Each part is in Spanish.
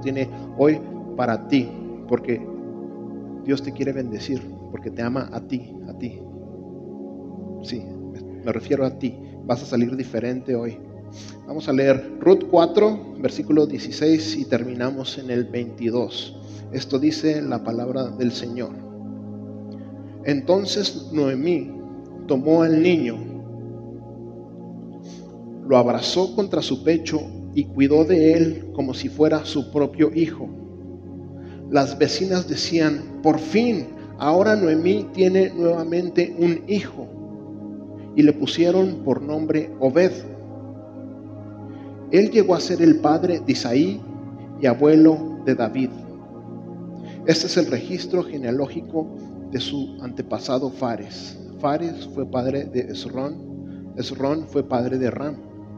Tiene hoy para ti, porque Dios te quiere bendecir, porque te ama a ti, a ti. Sí, me refiero a ti. Vas a salir diferente hoy. Vamos a leer Ruth 4, versículo 16 y terminamos en el 22. Esto dice la palabra del Señor. Entonces Noemí tomó al niño, lo abrazó contra su pecho y cuidó de él como si fuera su propio hijo. Las vecinas decían, por fin, ahora Noemí tiene nuevamente un hijo. Y le pusieron por nombre Obed. Él llegó a ser el padre de Isaí y abuelo de David. Este es el registro genealógico de su antepasado Fares. Fares fue padre de Esrón. Esrón fue padre de Ram.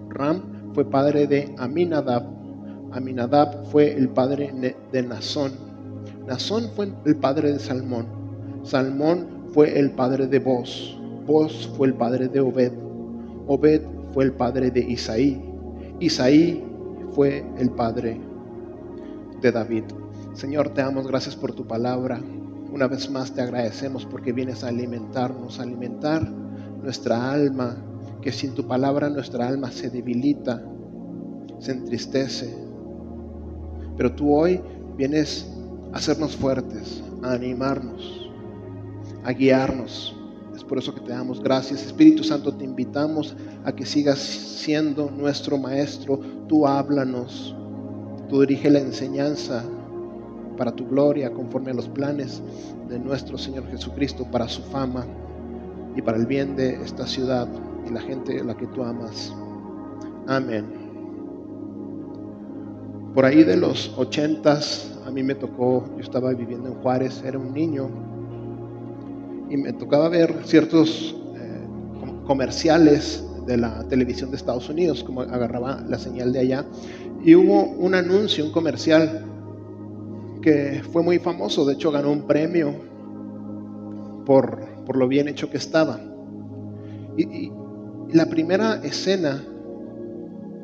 Ram fue padre de Aminadab. Aminadab fue el padre de Nazón. Nazón fue el padre de Salmón. Salmón fue el padre de Boz. Boz fue el padre de Obed. Obed fue el padre de Isaí. Isaí fue el padre de David. Señor, te damos gracias por tu palabra. Una vez más te agradecemos porque vienes a alimentarnos, a alimentar nuestra alma, que sin tu palabra nuestra alma se debilita, se entristece. Pero tú hoy vienes a hacernos fuertes, a animarnos, a guiarnos. Es por eso que te damos gracias. Espíritu Santo, te invitamos a que sigas siendo nuestro maestro. Tú háblanos, tú dirige la enseñanza para tu gloria, conforme a los planes de nuestro Señor Jesucristo, para su fama y para el bien de esta ciudad la gente a la que tú amas. Amén. Por ahí de los ochentas, a mí me tocó, yo estaba viviendo en Juárez, era un niño, y me tocaba ver ciertos eh, comerciales de la televisión de Estados Unidos, como agarraba la señal de allá, y hubo un anuncio, un comercial que fue muy famoso, de hecho ganó un premio por, por lo bien hecho que estaba. Y, la primera escena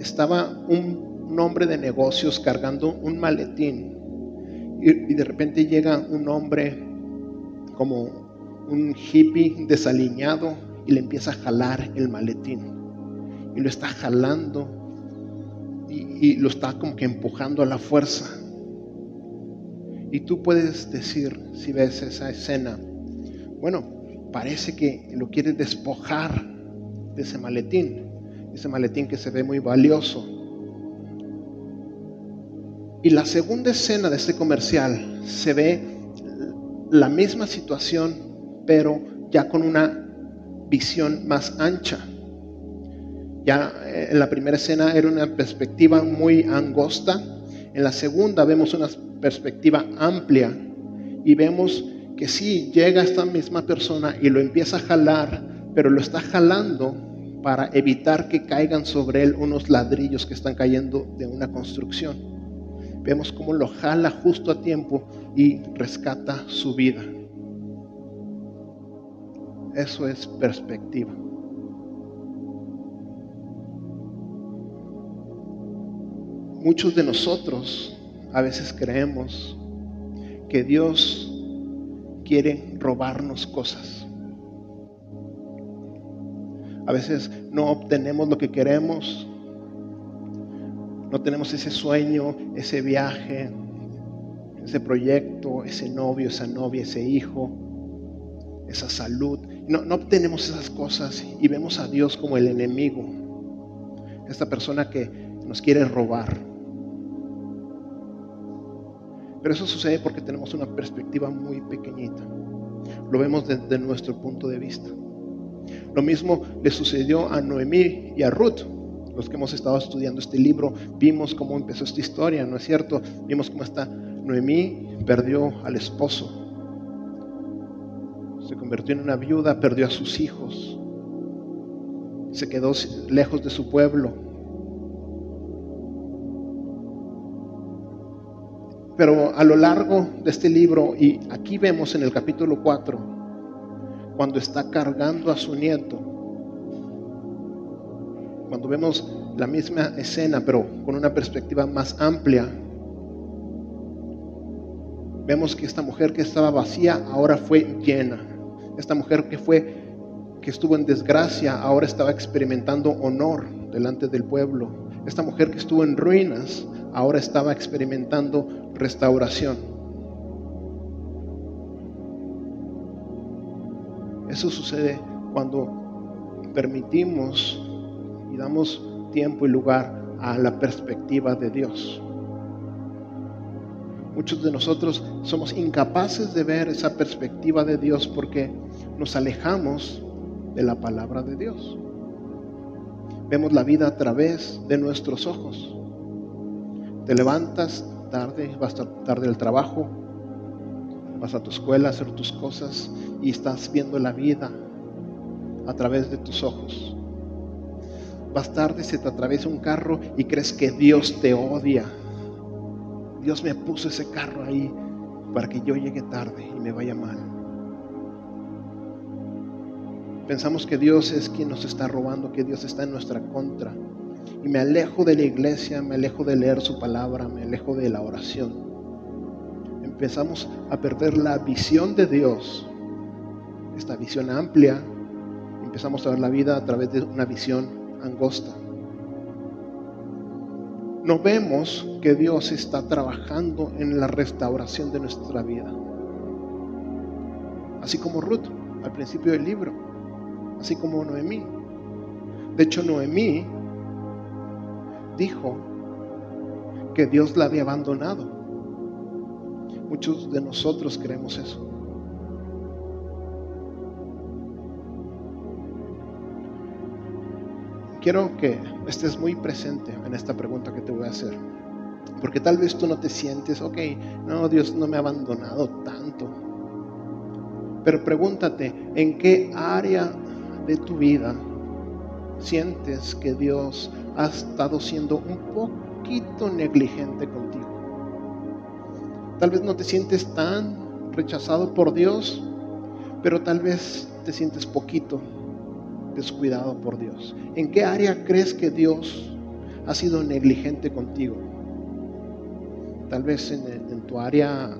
estaba un, hombre de negocios cargando un maletín y, de repente llega un hombre como un hippie desaliñado y le empieza a jalar el maletín y lo está jalando y, lo está como que empujando a la fuerza. Y tú puedes decir, si ves esa escena, bueno, parece que lo quiere despojar de ese maletín, ese maletín que se ve muy valioso. Y la segunda escena de este comercial se ve la misma situación, pero ya con una visión más ancha. Ya eh, en la primera escena era una perspectiva muy angosta, en la segunda vemos una perspectiva amplia y vemos que sí, llega esta misma persona y lo empieza a jalar, pero lo está jalando para evitar que caigan sobre él unos ladrillos que están cayendo de una construcción. Vemos cómo lo jala justo a tiempo y rescata su vida. Eso es perspectiva. Muchos de nosotros a veces creemos que Dios quiere robarnos cosas. A veces no obtenemos lo que queremos, no tenemos ese sueño, ese viaje, ese proyecto, ese novio, esa novia, ese hijo, esa salud. No, no obtenemos esas cosas y vemos a Dios como el enemigo, esta persona que nos quiere robar. Pero eso sucede porque tenemos una perspectiva muy pequeñita. Lo vemos desde nuestro punto de vista. Lo mismo le sucedió a Noemí y a Ruth. Los que hemos estado estudiando este libro, vimos cómo empezó esta historia, ¿no es cierto? Vimos cómo esta Noemí perdió al esposo. Se convirtió en una viuda, perdió a sus hijos. Se quedó lejos de su pueblo, Pero a lo largo de este libro, y aquí vemos en el capítulo 4, cuando está cargando a su nieto, cuando vemos la misma escena, pero con una perspectiva más amplia, Vemos que esta mujer que estaba vacía ahora fue llena. Esta mujer que fue que estuvo en desgracia ahora estaba experimentando honor delante del pueblo. Esta mujer que estuvo en ruinas ahora estaba experimentando restauración. Eso sucede cuando permitimos y damos tiempo y lugar a la perspectiva de Dios. Muchos de nosotros somos incapaces de ver esa perspectiva de Dios porque nos alejamos de la palabra de Dios. Vemos la vida a través de nuestros ojos. Te levantas tarde, vas tarde al trabajo, vas a tu escuela a hacer tus cosas y estás viendo la vida a través de tus ojos. Vas tarde, se te atraviesa un carro y crees que Dios te odia Dios me puso ese carro ahí para que yo llegue tarde y me vaya mal. Pensamos que Dios es quien nos está robando, que Dios está en nuestra contra. Y me alejo de la iglesia, me alejo de leer su palabra, me alejo de la oración. Empezamos a perder la visión de Dios, esta visión amplia. Empezamos a ver la vida a través de una visión angosta no vemos que Dios está trabajando en la restauración de nuestra vida. Así como Ruth al principio del libro, así como Noemí. De hecho, Noemí dijo que Dios la había abandonado. Muchos de nosotros creemos eso. quiero que estés muy presente en esta pregunta que te voy a hacer. Porque tal vez tú no te sientes, ok, no, Dios no me ha abandonado tanto. Pero pregúntate, ¿en qué área de tu vida sientes que Dios ha estado siendo un poquito negligente contigo? Tal vez no te sientes tan rechazado por Dios, pero tal vez te sientes poquito descuidado por Dios? ¿En qué área crees que Dios ha sido negligente contigo? Tal vez en, tu área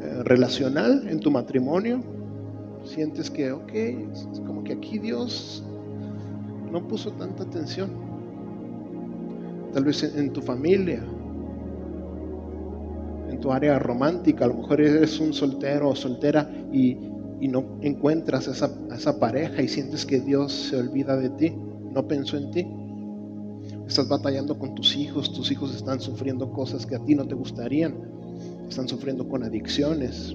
eh, relacional, en tu matrimonio, sientes que, ok, como que aquí Dios no puso tanta atención. Tal vez en tu familia, tu área romántica, a lo mejor eres un soltero o soltera y y no encuentras esa, esa pareja y sientes que Dios se olvida de ti, no pensó en ti. Estás batallando con tus hijos, tus hijos están sufriendo cosas que a ti no te gustarían, están sufriendo con adicciones,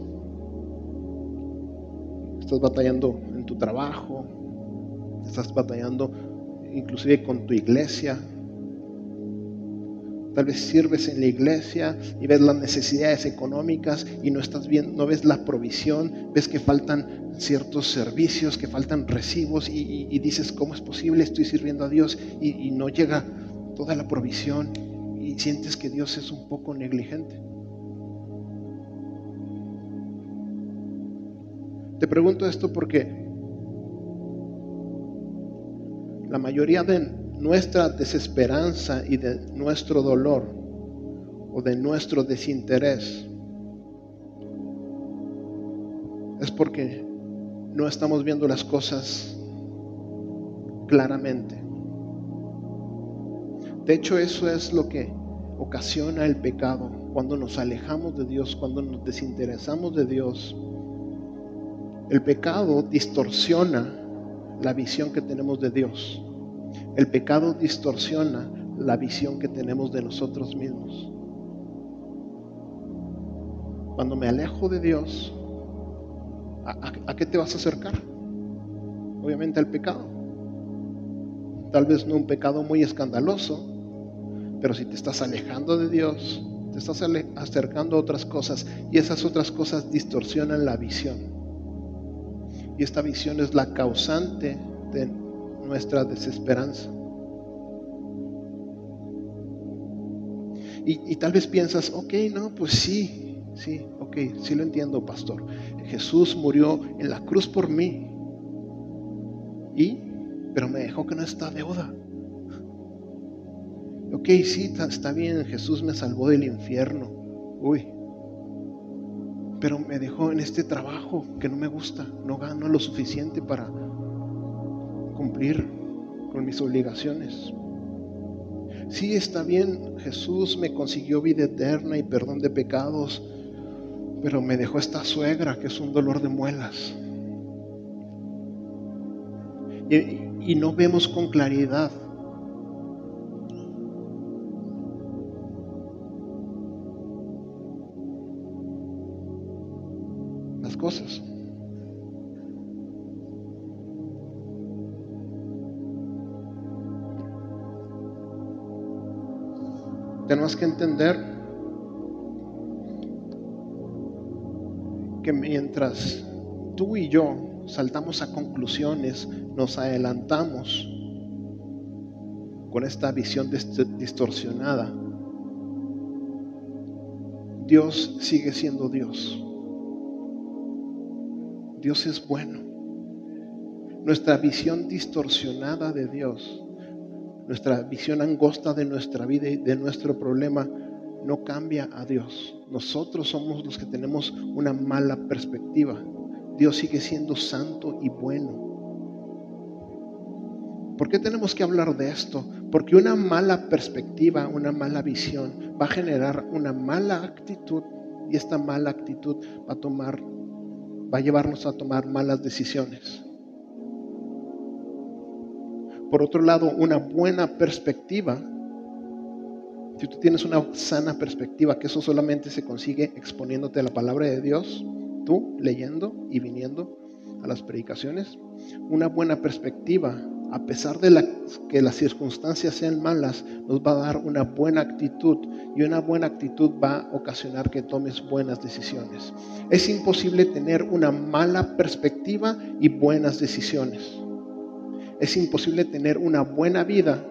estás batallando en tu trabajo, estás batallando inclusive con tu iglesia, Tal vez sirves en la iglesia y ves las necesidades económicas y no estás bien, no ves la provisión, ves que faltan ciertos servicios, que faltan recibos y, dices, ¿cómo es posible? Estoy sirviendo a Dios y, y no llega toda la provisión y sientes que Dios es un poco negligente. Te pregunto esto porque la mayoría de nuestra desesperanza y de nuestro dolor o de nuestro desinterés es porque no estamos viendo las cosas claramente. De hecho, eso es lo que ocasiona el pecado. Cuando nos alejamos de Dios, cuando nos desinteresamos de Dios, el pecado distorsiona la visión que tenemos de Dios. El pecado distorsiona la visión que tenemos de nosotros mismos. Cuando me alejo de Dios, ¿a, qué te vas a acercar? Obviamente al pecado. Tal vez no un pecado muy escandaloso, pero si te estás alejando de Dios, te estás acercando a otras cosas y esas otras cosas distorsionan la visión. Y esta visión es la causante de nuestra desesperanza. Y, tal vez piensas, ok, no, pues sí, sí, ok, sí lo entiendo, pastor. Jesús murió en la cruz por mí. Y, pero me dejó que no está deuda. Ok, sí, está bien, Jesús me salvó del infierno. Uy, pero me dejó en este trabajo que no me gusta, no gano lo suficiente para cumplir con mis obligaciones. Sí está bien, Jesús me consiguió vida eterna y perdón de pecados, pero me dejó esta suegra que es un dolor de muelas. Y, no vemos con claridad cosas. Tenemos que entender que mientras tú y yo saltamos a conclusiones, nos adelantamos con esta visión distorsionada, Dios sigue siendo Dios. Dios es bueno. Nuestra visión distorsionada de Dios, nuestra visión angosta de nuestra vida y de nuestro problema, no cambia a Dios. Nosotros somos los que tenemos una mala perspectiva. Dios sigue siendo santo y bueno. ¿Por qué tenemos que hablar de esto? Porque una mala perspectiva, una mala visión va a generar una mala actitud y esta mala actitud va a tomar va a llevarnos a tomar malas decisiones. Por otro lado, una buena perspectiva, si tú tienes una sana perspectiva, que eso solamente se consigue exponiéndote a la palabra de Dios, tú leyendo y viniendo a las predicaciones, una buena perspectiva a pesar de que las circunstancias sean malas, nos va a dar una buena actitud y una buena actitud va a ocasionar que tomes buenas decisiones. Es imposible tener una mala perspectiva y buenas decisiones. Es imposible tener una buena vida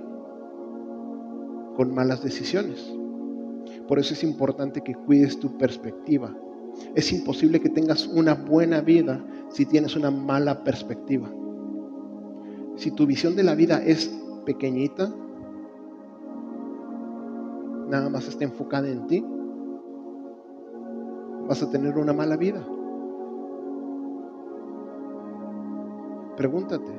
con malas decisiones. Por eso es importante que cuides tu perspectiva. Es imposible que tengas una buena vida si tienes una mala perspectiva si tu visión de la vida es pequeñita, nada más está enfocada en ti, vas a tener una mala vida. Pregúntate,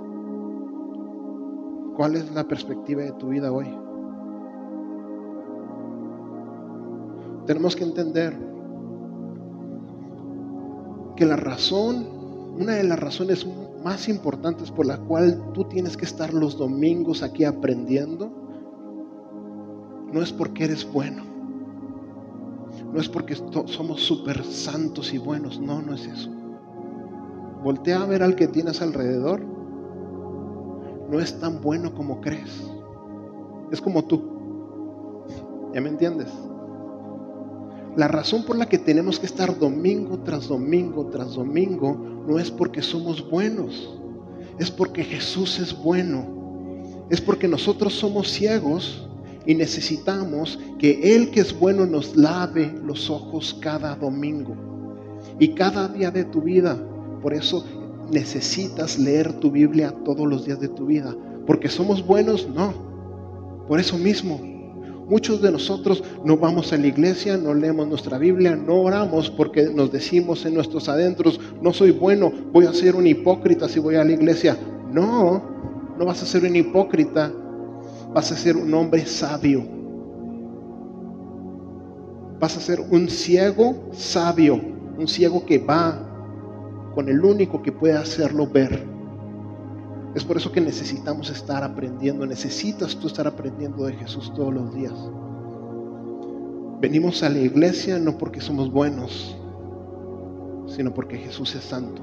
¿cuál es la perspectiva de tu vida hoy? Tenemos que entender que la razón, una de las razones más importantes por la cual tú tienes que estar los domingos aquí aprendiendo, no es porque eres bueno, no es porque somos súper santos y buenos, no, no es eso. Voltea a ver al que tienes alrededor, no es tan bueno como crees, es como tú, ¿ya me entiendes? La razón por la que tenemos que estar domingo tras domingo tras domingo no es porque somos buenos, es porque Jesús es bueno, es porque nosotros somos ciegos y necesitamos que Él que es bueno nos lave los ojos cada domingo y cada día de tu vida. Por eso necesitas leer tu Biblia todos los días de tu vida, porque somos buenos, no. Por eso mismo Muchos de nosotros no vamos a la iglesia, no leemos nuestra Biblia, no oramos porque nos decimos en nuestros adentros, no soy bueno, voy a ser un hipócrita si voy a la iglesia. No, no vas a ser un hipócrita, vas a ser un hombre sabio. Vas a ser un ciego sabio, un ciego que va con el único que puede hacerlo ver. Es por eso que necesitamos estar aprendiendo, necesitas tú estar aprendiendo de Jesús todos los días. Venimos a la iglesia no porque somos buenos, sino porque Jesús es santo.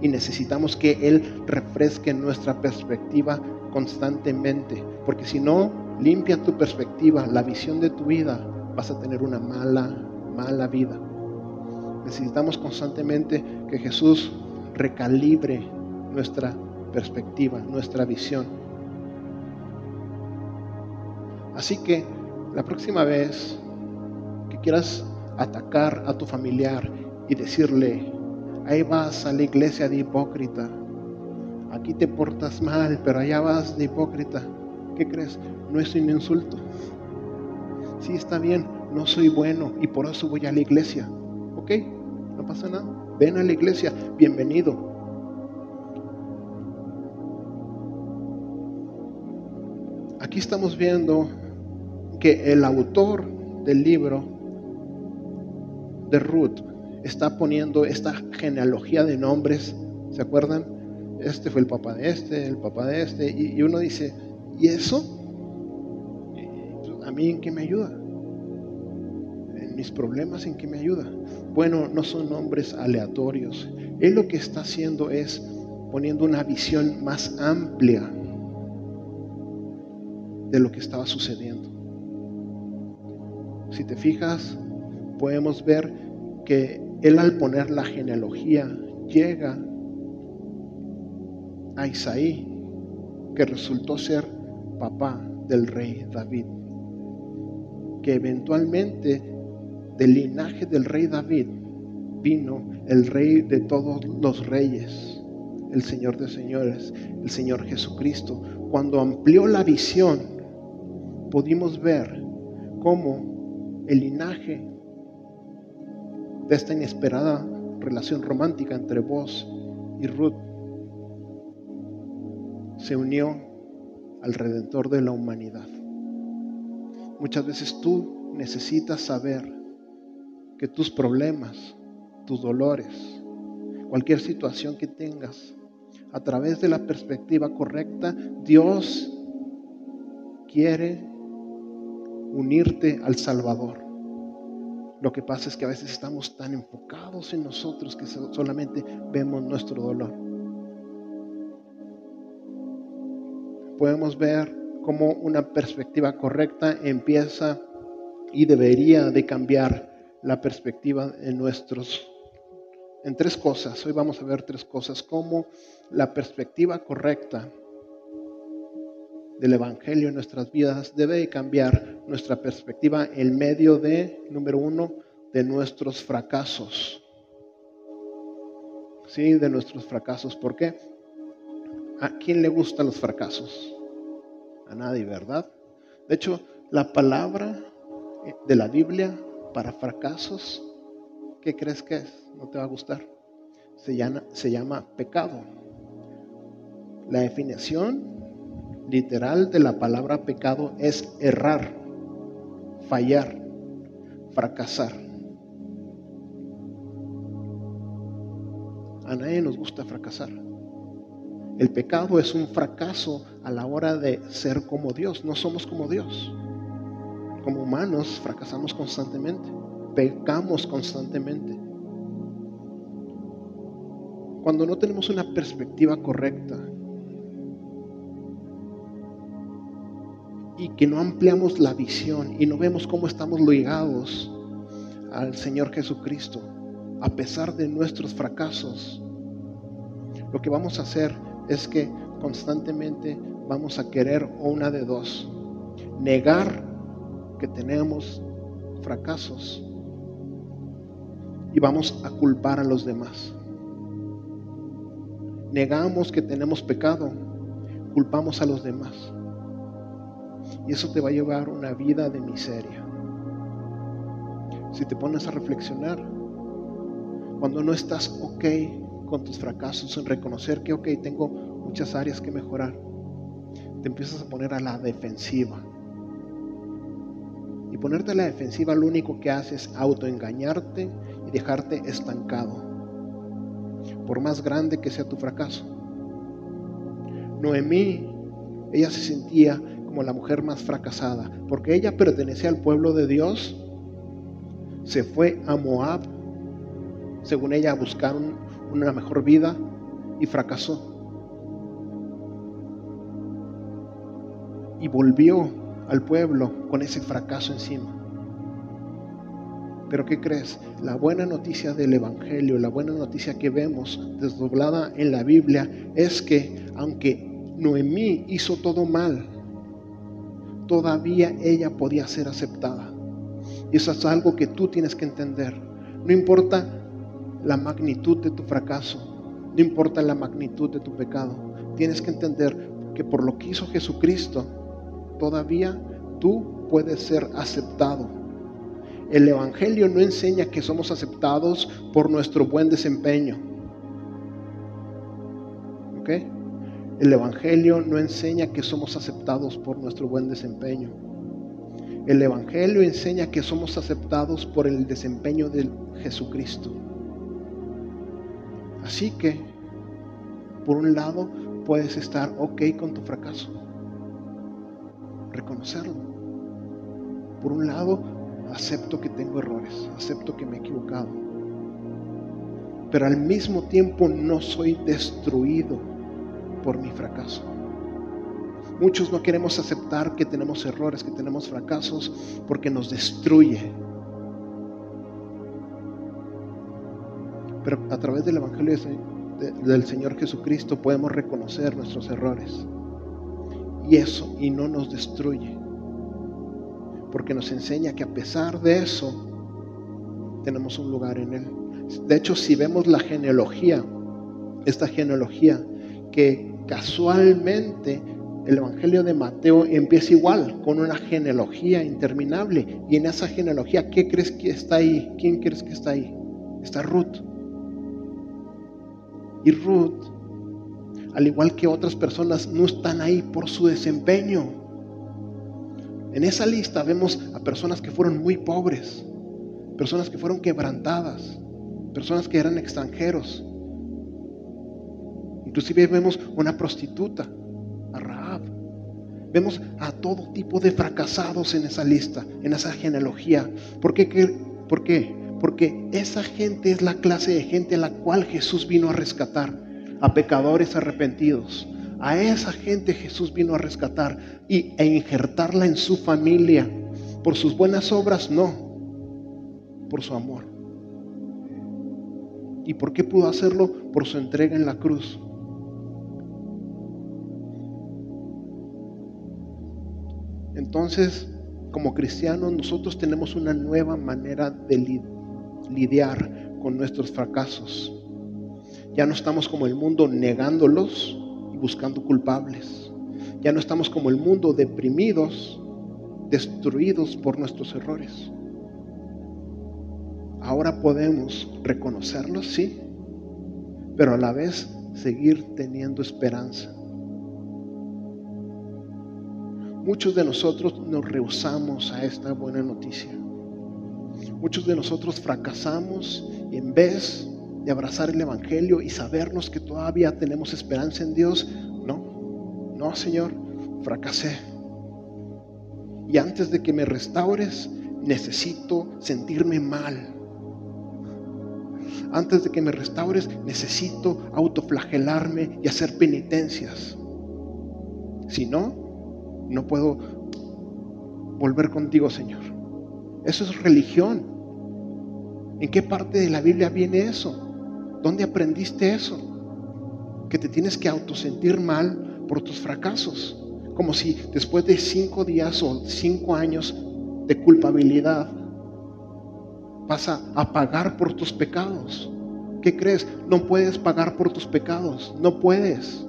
Y necesitamos que Él refresque nuestra perspectiva constantemente. Porque si no, limpia tu perspectiva, la visión de tu vida, vas a tener una mala, mala vida. Necesitamos constantemente que Jesús recalibre nuestra perspectiva, nuestra visión. Así que la próxima vez que quieras atacar a tu familiar y decirle, ahí vas a la iglesia de hipócrita, aquí te portas mal, pero allá vas de hipócrita, ¿qué crees? No es un insulto. Sí, está bien, no soy bueno y por eso voy a la iglesia. No pasa nada. Ven a la iglesia, bienvenido. Aquí estamos viendo que el autor del libro de Ruth está poniendo esta genealogía de nombres, ¿se acuerdan? Este fue el papá de este, el papá de este, y, uno dice, ¿y eso? ¿A mí en qué me ayuda? ¿En mis problemas en qué me ayuda? Bueno, no son nombres aleatorios. Él lo que está haciendo es poniendo una visión más amplia de lo que estaba sucediendo. Si te fijas, podemos ver que él al poner la genealogía llega a Isaí, que resultó ser papá del rey David, que eventualmente del linaje del rey David vino el rey de todos los reyes, el Señor de señores, el Señor Jesucristo. Cuando amplió la visión, pudimos ver cómo el linaje de esta inesperada relación romántica entre vos y Ruth se unió al Redentor de la humanidad. Muchas veces tú necesitas saber que tus problemas, tus dolores, cualquier situación que tengas, a través de la perspectiva correcta, Dios quiere unirte al Salvador. Lo que pasa es que a veces estamos tan enfocados en nosotros que solamente vemos nuestro dolor. Podemos ver cómo una perspectiva correcta empieza y debería de cambiar la perspectiva en nuestros en tres cosas. Hoy vamos a ver tres cosas cómo la perspectiva correcta del Evangelio en nuestras vidas debe cambiar nuestra perspectiva en medio de, número uno, de nuestros fracasos. Sí, de nuestros fracasos. ¿Por qué? ¿A quién le gustan los fracasos? A nadie, ¿verdad? De hecho, la palabra de la Biblia para fracasos, ¿qué crees que es? No te va a gustar. Se llama, se llama pecado. La definición literal de la palabra pecado es errar, fallar, fracasar. A nadie nos gusta fracasar. El pecado es un fracaso a la hora de ser como Dios. No somos como Dios. Como humanos fracasamos constantemente. Pecamos constantemente. Cuando no tenemos una perspectiva correcta y que no ampliamos la visión y no vemos cómo estamos ligados al Señor Jesucristo, a pesar de nuestros fracasos, lo que vamos a hacer es que constantemente vamos a querer una de dos, negar que tenemos fracasos y vamos a culpar a los demás. Negamos que tenemos pecado, culpamos a los demás. Y eso te va a llevar una vida de miseria. Si te pones a reflexionar, cuando no estás ok con tus fracasos, en reconocer que, ok, tengo muchas áreas que mejorar, te empiezas a poner a la defensiva. Ponerte a la defensiva lo único que hace es autoengañarte y dejarte estancado, por más grande que sea tu fracaso. Noemí, ella se sentía como la mujer más fracasada, porque ella pertenecía al pueblo de Dios, se fue a Moab, según ella, a buscar una mejor vida y fracasó. Y volvió al pueblo con ese fracaso encima. Pero ¿qué crees? La buena noticia del Evangelio, la buena noticia que vemos desdoblada en la Biblia es que aunque Noemí hizo todo mal, todavía ella podía ser aceptada. Y eso es algo que tú tienes que entender. No importa la magnitud de tu fracaso, no importa la magnitud de tu pecado, tienes que entender que por lo que hizo Jesucristo, todavía tú puedes ser aceptado. el Evangelio no enseña que somos aceptados por nuestro buen desempeño. ¿Ok? El Evangelio no enseña que somos aceptados por nuestro buen desempeño. El Evangelio enseña que somos aceptados por el desempeño de Jesucristo. Así que, por un lado, puedes estar ok con tu fracaso, reconocerlo. Por un lado, acepto que tengo errores, acepto que me he equivocado. Pero al mismo tiempo no soy destruido por mi fracaso. Muchos no queremos aceptar que tenemos errores, que tenemos fracasos, porque nos destruye. Pero a través del Evangelio del Señor Jesucristo podemos reconocer nuestros errores. Y eso, y no nos destruye. Porque nos enseña que a pesar de eso, tenemos un lugar en Él. De hecho, si vemos la genealogía, esta genealogía que casualmente el Evangelio de Mateo empieza igual, con una genealogía interminable. Y en esa genealogía, ¿qué crees que está ahí? ¿Quién crees que está ahí? Está Ruth. Y Ruth, al igual que otras personas, no están ahí por su desempeño. En esa lista vemos a personas que fueron muy pobres, personas que fueron quebrantadas, personas que eran extranjeros. Inclusive vemos una prostituta, a Rahab. Vemos a todo tipo de fracasados en esa lista, en esa genealogía. ¿Por qué? ¿Por qué? Porque esa gente es la clase de gente a la cual Jesús vino a rescatar, a pecadores arrepentidos. A esa gente Jesús vino a rescatar y, e injertarla en su familia. Por sus buenas obras, no, por su amor. ¿Y por qué pudo hacerlo? Por su entrega en la cruz. Entonces, como cristianos, nosotros tenemos una nueva manera de lidiar con nuestros fracasos. Ya no estamos como el mundo negándolos y buscando culpables. Ya no estamos como el mundo deprimidos, destruidos por nuestros errores. Ahora podemos reconocerlos, sí, pero a la vez seguir teniendo esperanza. Muchos de nosotros nos rehusamos a esta buena noticia. Muchos de nosotros fracasamos y en vez de abrazar el Evangelio y sabernos que todavía tenemos esperanza en Dios, no, no Señor, fracasé. Y antes de que me restaures, necesito sentirme mal. Antes de que me restaures, necesito autoflagelarme y hacer penitencias. Si no, no puedo volver contigo, Señor. Eso es religión. ¿En qué parte de la Biblia viene eso? ¿Dónde aprendiste eso? Que te tienes que autosentir mal por tus fracasos. Como si después de cinco días o cinco años de culpabilidad vas a, pagar por tus pecados. ¿Qué crees? No puedes pagar por tus pecados. No puedes.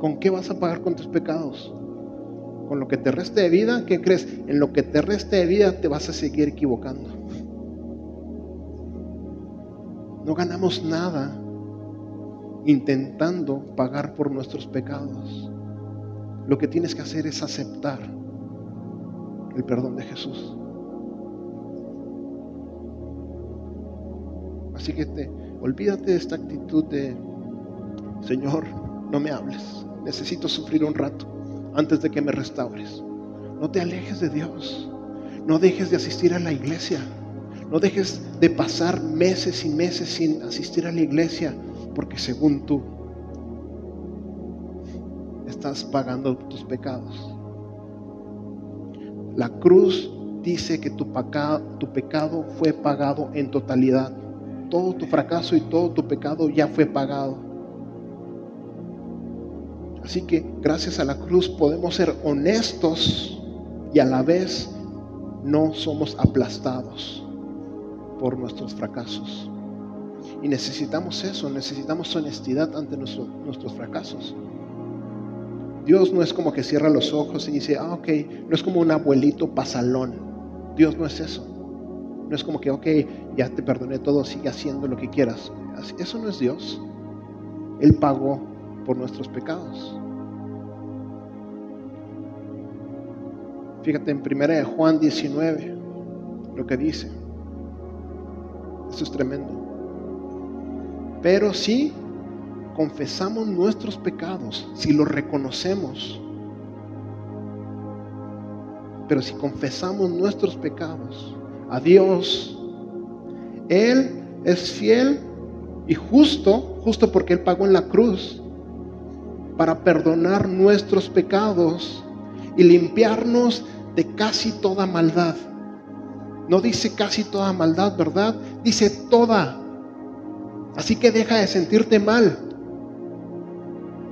¿Con qué vas a pagar con tus pecados? con lo que te reste de vida, ¿qué crees? En lo que te reste de vida te vas a seguir equivocando. No ganamos nada intentando pagar por nuestros pecados. Lo que tienes que hacer es aceptar el perdón de Jesús. Así que te olvídate de esta actitud de Señor, no me hables. Necesito sufrir un rato antes de que me restaures. No te alejes de Dios. No dejes de asistir a la iglesia. No dejes de pasar meses y meses sin asistir a la iglesia porque según tú estás pagando tus pecados. La cruz dice que tu, pecado fue pagado en totalidad. Todo tu fracaso y todo tu pecado ya fue pagado. Así que gracias a la cruz podemos ser honestos y a la vez no somos aplastados por nuestros fracasos. Y necesitamos eso, necesitamos honestidad ante nuestros fracasos. Dios no es como que cierra los ojos y dice, ah, ok, no es como un abuelito pasalón. Dios no es eso. No es como que, ok, ya te perdoné todo, sigue haciendo lo que quieras. Eso no es Dios. Él pagó por nuestros pecados. Fíjate en 1 Juan 19 lo que dice. Eso es tremendo. Pero si confesamos nuestros pecados, si los reconocemos, pero si confesamos nuestros pecados a Dios, Él es fiel y justo, justo porque Él pagó en la cruz, para perdonar nuestros pecados y limpiarnos de casi toda maldad. No dice casi toda maldad, ¿verdad? Dice toda. Así que deja de sentirte mal.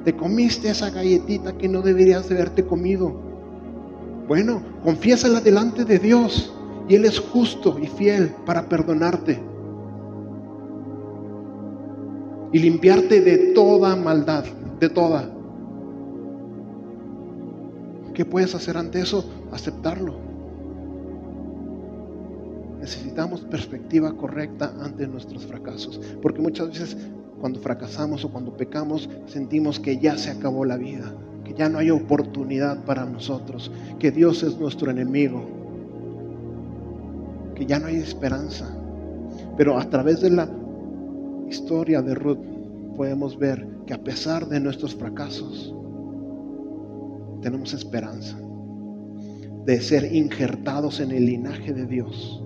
Te comiste esa galletita que no deberías de haberte comido. Bueno, confiésala delante de Dios y Él es justo y fiel para perdonarte y limpiarte de toda maldad, de toda. ¿Qué puedes hacer ante eso? Aceptarlo. Necesitamos perspectiva correcta ante nuestros fracasos, porque muchas veces cuando fracasamos o cuando pecamos sentimos que ya se acabó la vida, que ya no hay oportunidad para nosotros, que Dios es nuestro enemigo, que ya no hay esperanza. Pero a través de la historia de Ruth podemos ver que a pesar de nuestros fracasos, tenemos esperanza de ser injertados en el linaje de Dios.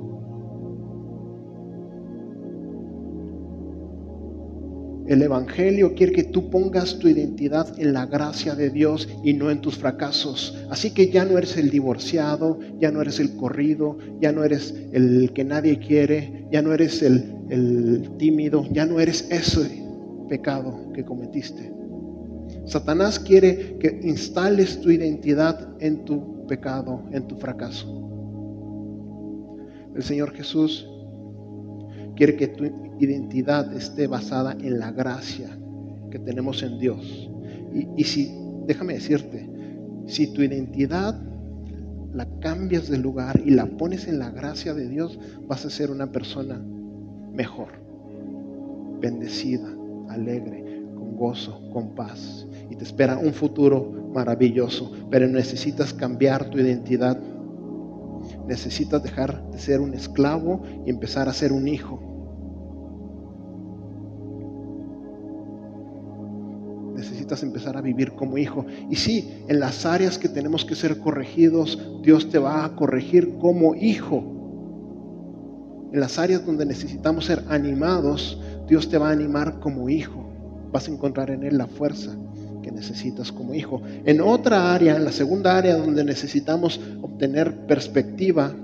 El Evangelio quiere que tú pongas tu identidad en la gracia de Dios y no en tus fracasos. Así que ya no eres el divorciado, ya no eres el corrido, ya no eres el que nadie quiere, ya no eres el, el tímido, ya no eres ese pecado que cometiste. Satanás quiere que instales tu identidad en tu pecado, en tu fracaso. El Señor Jesús quiere que tu identidad esté basada en la gracia que tenemos en Dios. Y, si, déjame decirte, si tu identidad la cambias de lugar y la pones en la gracia de Dios, vas a ser una persona mejor, bendecida, alegre, con gozo, con paz. Y te espera un futuro maravilloso, pero necesitas cambiar tu identidad. Necesitas dejar de ser un esclavo y empezar a ser un hijo. Empezar a vivir como hijo. Y sí, en las áreas que tenemos que ser corregidos, Dios te va a corregir como hijo. En las áreas donde necesitamos ser animados, Dios te va a animar como hijo. Vas a encontrar en Él la fuerza que necesitas como hijo. En otra área, en la segunda área donde necesitamos obtener perspectiva,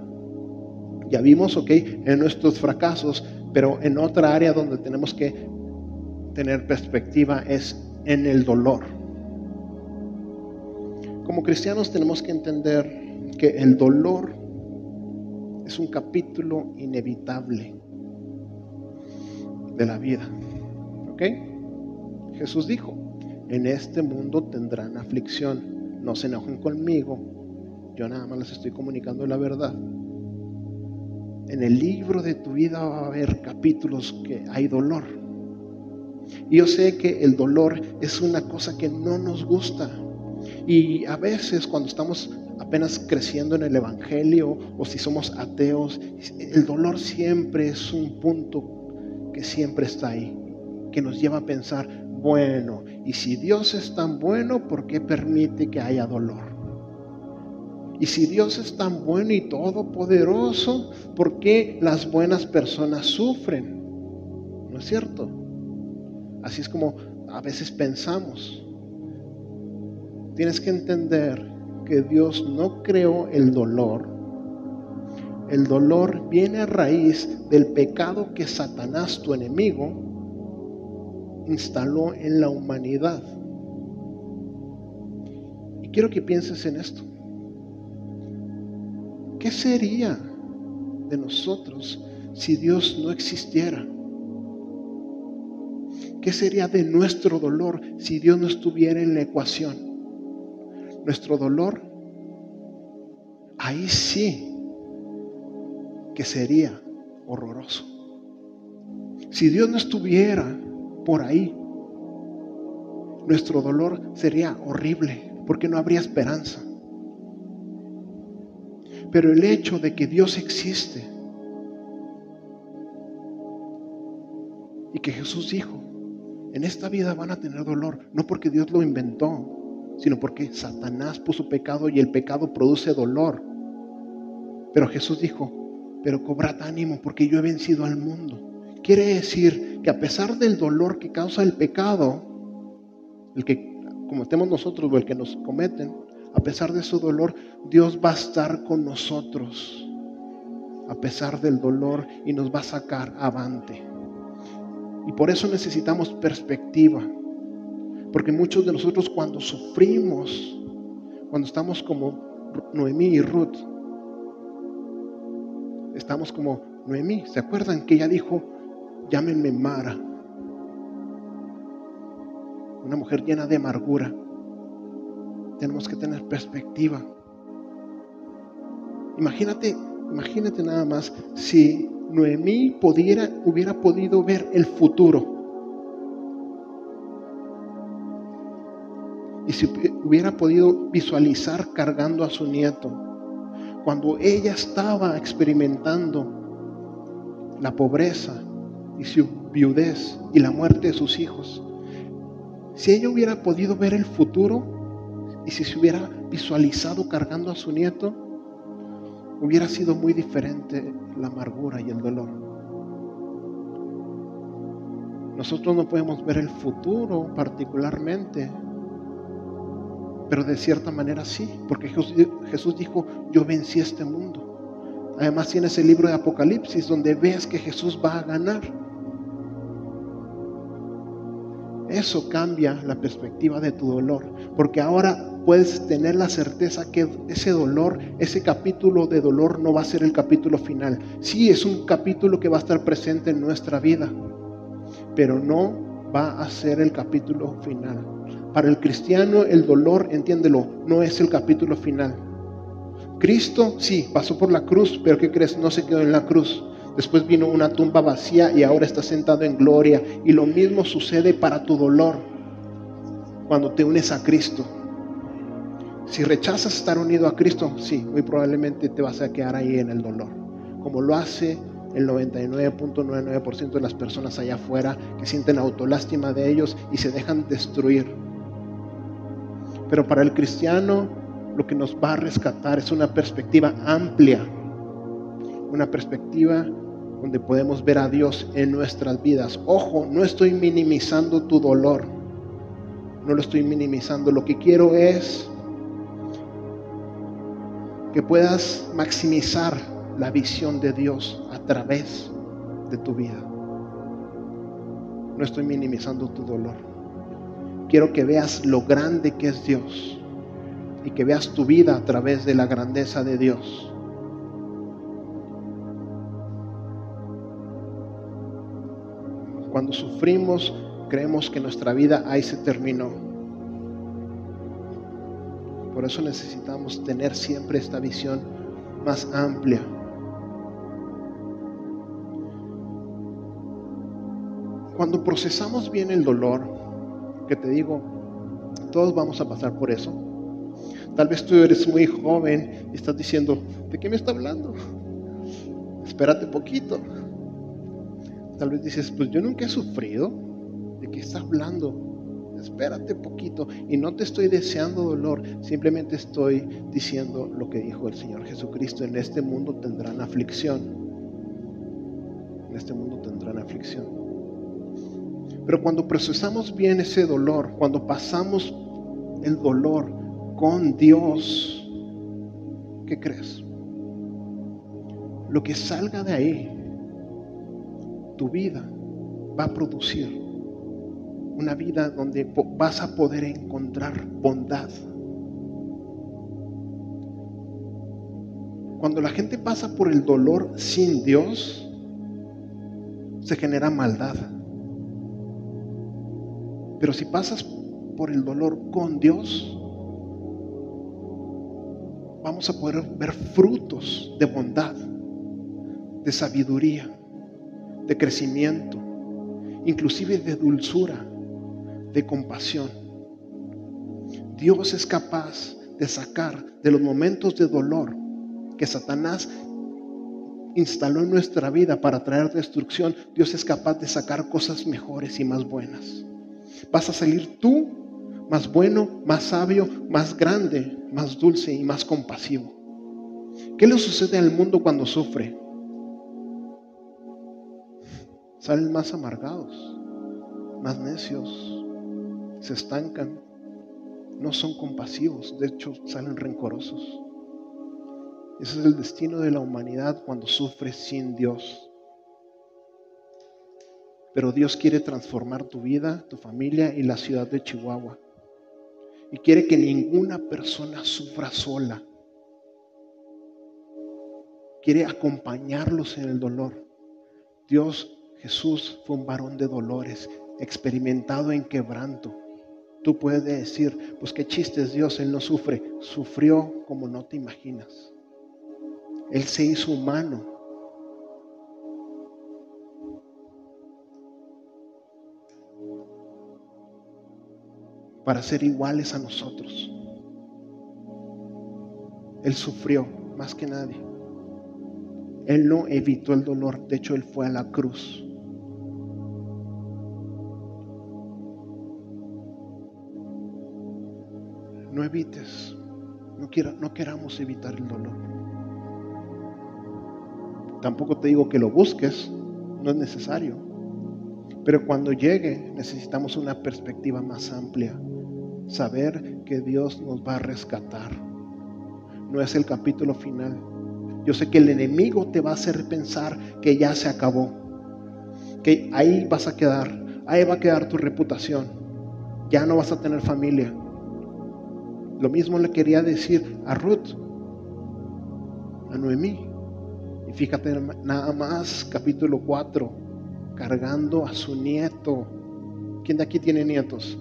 ya vimos, ok, en nuestros fracasos, pero en otra área donde tenemos que tener perspectiva es en el dolor. Como cristianos tenemos que entender que el dolor es un capítulo inevitable de la vida. ¿Ok? Jesús dijo, en este mundo tendrán aflicción, no se enojen conmigo, yo nada más les estoy comunicando la verdad. En el libro de tu vida va a haber capítulos que hay dolor. Yo sé que el dolor es una cosa que no nos gusta. Y a veces cuando estamos apenas creciendo en el Evangelio o si somos ateos, el dolor siempre es un punto que siempre está ahí, que nos lleva a pensar, bueno, y si Dios es tan bueno, ¿por qué permite que haya dolor? Y si Dios es tan bueno y todopoderoso, ¿por qué las buenas personas sufren? ¿No es cierto? Así es como a veces pensamos. Tienes que entender que Dios no creó el dolor. El dolor viene a raíz del pecado que Satanás, tu enemigo, instaló en la humanidad. Y quiero que pienses en esto. ¿Qué sería de nosotros si Dios no existiera? ¿Qué sería de nuestro dolor si Dios no estuviera en la ecuación? Nuestro dolor, ahí sí que sería horroroso. Si Dios no estuviera por ahí, nuestro dolor sería horrible porque no habría esperanza. Pero el hecho de que Dios existe y que Jesús dijo, en esta vida van a tener dolor, no porque Dios lo inventó, sino porque Satanás puso pecado y el pecado produce dolor. Pero Jesús dijo, pero cobrad ánimo porque yo he vencido al mundo. Quiere decir que a pesar del dolor que causa el pecado, el que cometemos nosotros o el que nos cometen, a pesar de su dolor, Dios va a estar con nosotros. A pesar del dolor y nos va a sacar avante. Y por eso necesitamos perspectiva. Porque muchos de nosotros cuando sufrimos, cuando estamos como Noemí y Ruth, estamos como Noemí. ¿Se acuerdan que ella dijo, llámenme Mara? Una mujer llena de amargura. Tenemos que tener perspectiva. Imagínate, imagínate nada más si Noemí pudiera, hubiera podido ver el futuro. Y si hubiera podido visualizar cargando a su nieto, cuando ella estaba experimentando la pobreza y su viudez y la muerte de sus hijos, si ella hubiera podido ver el futuro y si se hubiera visualizado cargando a su nieto, hubiera sido muy diferente la amargura y el dolor. Nosotros no podemos ver el futuro particularmente, pero de cierta manera sí, porque Jesús dijo, yo vencí este mundo. Además tienes el libro de Apocalipsis donde ves que Jesús va a ganar. Eso cambia la perspectiva de tu dolor, porque ahora puedes tener la certeza que ese dolor, ese capítulo de dolor no va a ser el capítulo final. Sí, es un capítulo que va a estar presente en nuestra vida, pero no va a ser el capítulo final. Para el cristiano el dolor, entiéndelo, no es el capítulo final. Cristo sí, pasó por la cruz, pero ¿qué crees? No se quedó en la cruz. Después vino una tumba vacía y ahora está sentado en gloria. Y lo mismo sucede para tu dolor cuando te unes a Cristo. Si rechazas estar unido a Cristo, sí, muy probablemente te vas a quedar ahí en el dolor, como lo hace el 99.99% de las personas allá afuera que sienten autolástima de ellos y se dejan destruir. Pero para el cristiano lo que nos va a rescatar es una perspectiva amplia, una perspectiva donde podemos ver a Dios en nuestras vidas. Ojo, no estoy minimizando tu dolor, no lo estoy minimizando, lo que quiero es que puedas maximizar la visión de Dios a través de tu vida. No estoy minimizando tu dolor. Quiero que veas lo grande que es Dios y que veas tu vida a través de la grandeza de Dios. Cuando sufrimos, creemos que nuestra vida ahí se terminó. Por eso necesitamos tener siempre esta visión más amplia. Cuando procesamos bien el dolor, que te digo, todos vamos a pasar por eso. Tal vez tú eres muy joven y estás diciendo, ¿de qué me está hablando? Espérate poquito. Tal vez dices, pues yo nunca he sufrido. ¿De qué está hablando? Espérate poquito y no te estoy deseando dolor, simplemente estoy diciendo lo que dijo el Señor Jesucristo, en este mundo tendrán aflicción, en este mundo tendrán aflicción. Pero cuando procesamos bien ese dolor, cuando pasamos el dolor con Dios, ¿qué crees? Lo que salga de ahí, tu vida va a producir una vida donde vas a poder encontrar bondad. Cuando la gente pasa por el dolor sin Dios, se genera maldad. Pero si pasas por el dolor con Dios, vamos a poder ver frutos de bondad, de sabiduría, de crecimiento, inclusive de dulzura, de compasión. Dios es capaz de sacar de los momentos de dolor que Satanás instaló en nuestra vida para traer destrucción, Dios es capaz de sacar cosas mejores y más buenas. Vas a salir tú más bueno, más sabio, más grande, más dulce y más compasivo. ¿Qué le sucede al mundo cuando sufre? Salen más amargados, más necios, se estancan, no son compasivos, de hecho salen rencorosos. Ese es el destino de la humanidad cuando sufre sin Dios. Pero Dios quiere transformar tu vida, tu familia y la ciudad de Chihuahua. Y quiere que ninguna persona sufra sola. Quiere acompañarlos en el dolor. Dios, Jesús, fue un varón de dolores, experimentado en quebranto. Tú puedes decir, pues qué chistes Dios, Él no sufre. Sufrió como no te imaginas. Él se hizo humano. Para ser iguales a nosotros. Él sufrió más que nadie. Él no evitó el dolor, de hecho Él fue a la cruz. No evites, no, no queramos evitar el dolor. Tampoco te digo que lo busques, no es necesario. Pero cuando llegue necesitamos una perspectiva más amplia. Saber que Dios nos va a rescatar. No es el capítulo final. Yo sé que el enemigo te va a hacer pensar que ya se acabó. Que ahí vas a quedar. Ahí va a quedar tu reputación. Ya no vas a tener familia. Lo mismo le quería decir a Ruth, a Noemí. Y fíjate nada más, capítulo 4, cargando a su nieto. ¿Quién de aquí tiene nietos?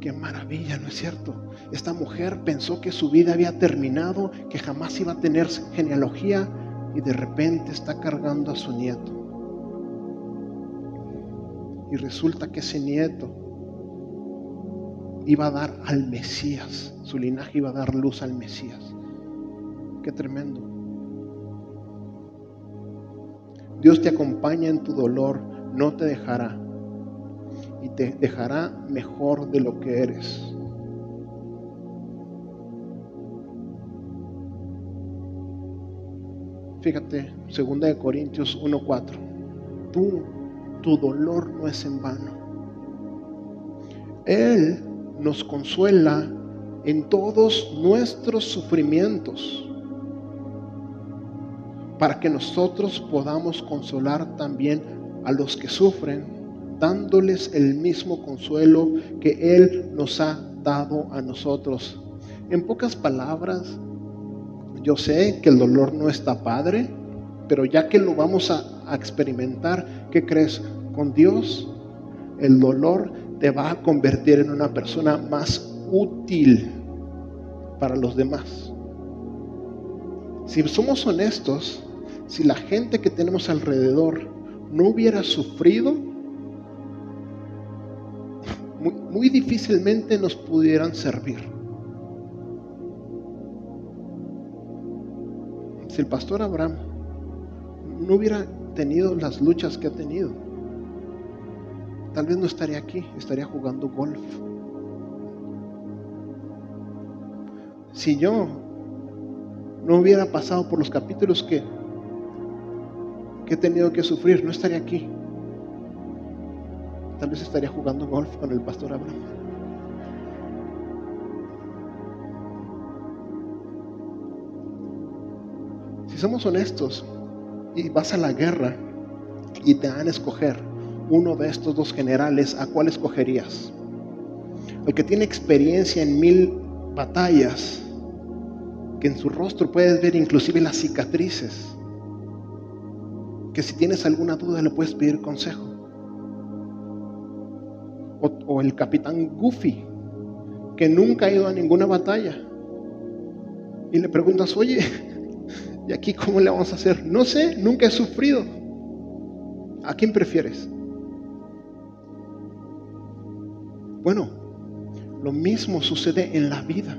Qué maravilla, ¿no es cierto? Esta mujer pensó que su vida había terminado, que jamás iba a tener genealogía y de repente está cargando a su nieto. Y resulta que ese nieto iba a dar al Mesías, su linaje iba a dar luz al Mesías. Qué tremendo. Dios te acompaña en tu dolor, no te dejará y te dejará mejor de lo que eres. Fíjate, 2 de Corintios 1:4. Tú, tu dolor no es en vano. Él nos consuela en todos nuestros sufrimientos para que nosotros podamos consolar también a los que sufren, dándoles el mismo consuelo que Él nos ha dado a nosotros. En pocas palabras, yo sé que el dolor no está padre, pero ya que lo vamos a, experimentar, ¿qué crees? Con Dios, el dolor te va a convertir en una persona más útil para los demás. Si somos honestos, si la gente que tenemos alrededor no hubiera sufrido, muy, difícilmente nos pudieran servir. Si el pastor Abraham no hubiera tenido las luchas que ha tenido, tal vez no estaría aquí, estaría jugando golf. Si yo no hubiera pasado por los capítulos que que he tenido que sufrir, no estaría aquí. Tal vez estaría jugando golf con el pastor Abraham. Si somos honestos y vas a la guerra y te dan a escoger uno de estos dos generales, ¿a cuál escogerías? El que tiene experiencia en mil batallas, que en su rostro puedes ver inclusive las cicatrices que si tienes alguna duda le puedes pedir consejo. O, el capitán Goofy, que nunca ha ido a ninguna batalla. Y le preguntas, oye, ¿Y aquí cómo le vamos a hacer? No sé, nunca he sufrido. ¿A quién prefieres? Bueno, lo mismo sucede en la vida.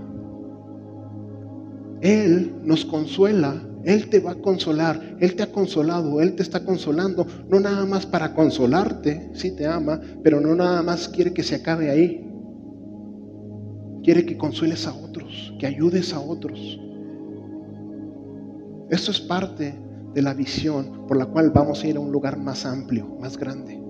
Él nos consuela, Él te va a consolar, Él te ha consolado, Él te está consolando, no nada más para consolarte, si te ama, pero no nada más quiere que se acabe ahí. Quiere que consueles a otros, que ayudes a otros. Esto es parte de la visión por la cual vamos a ir a un lugar más amplio, más grande,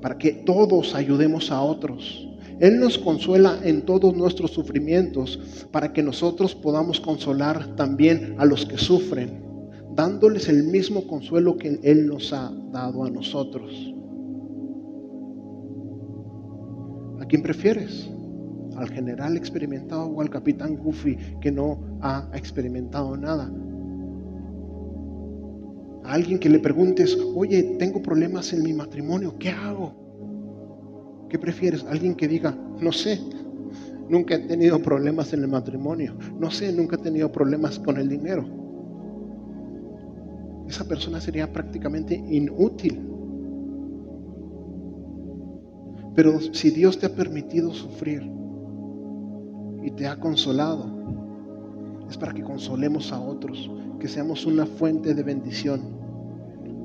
para que todos ayudemos a otros. Él nos consuela en todos nuestros sufrimientos para que nosotros podamos consolar también a los que sufren, dándoles el mismo consuelo que Él nos ha dado a nosotros. ¿A quién prefieres? ¿Al general experimentado o al capitán Goofy que no ha experimentado nada? A alguien que le preguntes, oye, tengo problemas en mi matrimonio, ¿qué hago? ¿Qué prefieres? Alguien que diga, no sé, nunca he tenido problemas en el matrimonio, no sé, nunca he tenido problemas con el dinero. Esa persona sería prácticamente inútil. Pero si Dios te ha permitido sufrir y te ha consolado, es para que consolemos a otros, que seamos una fuente de bendición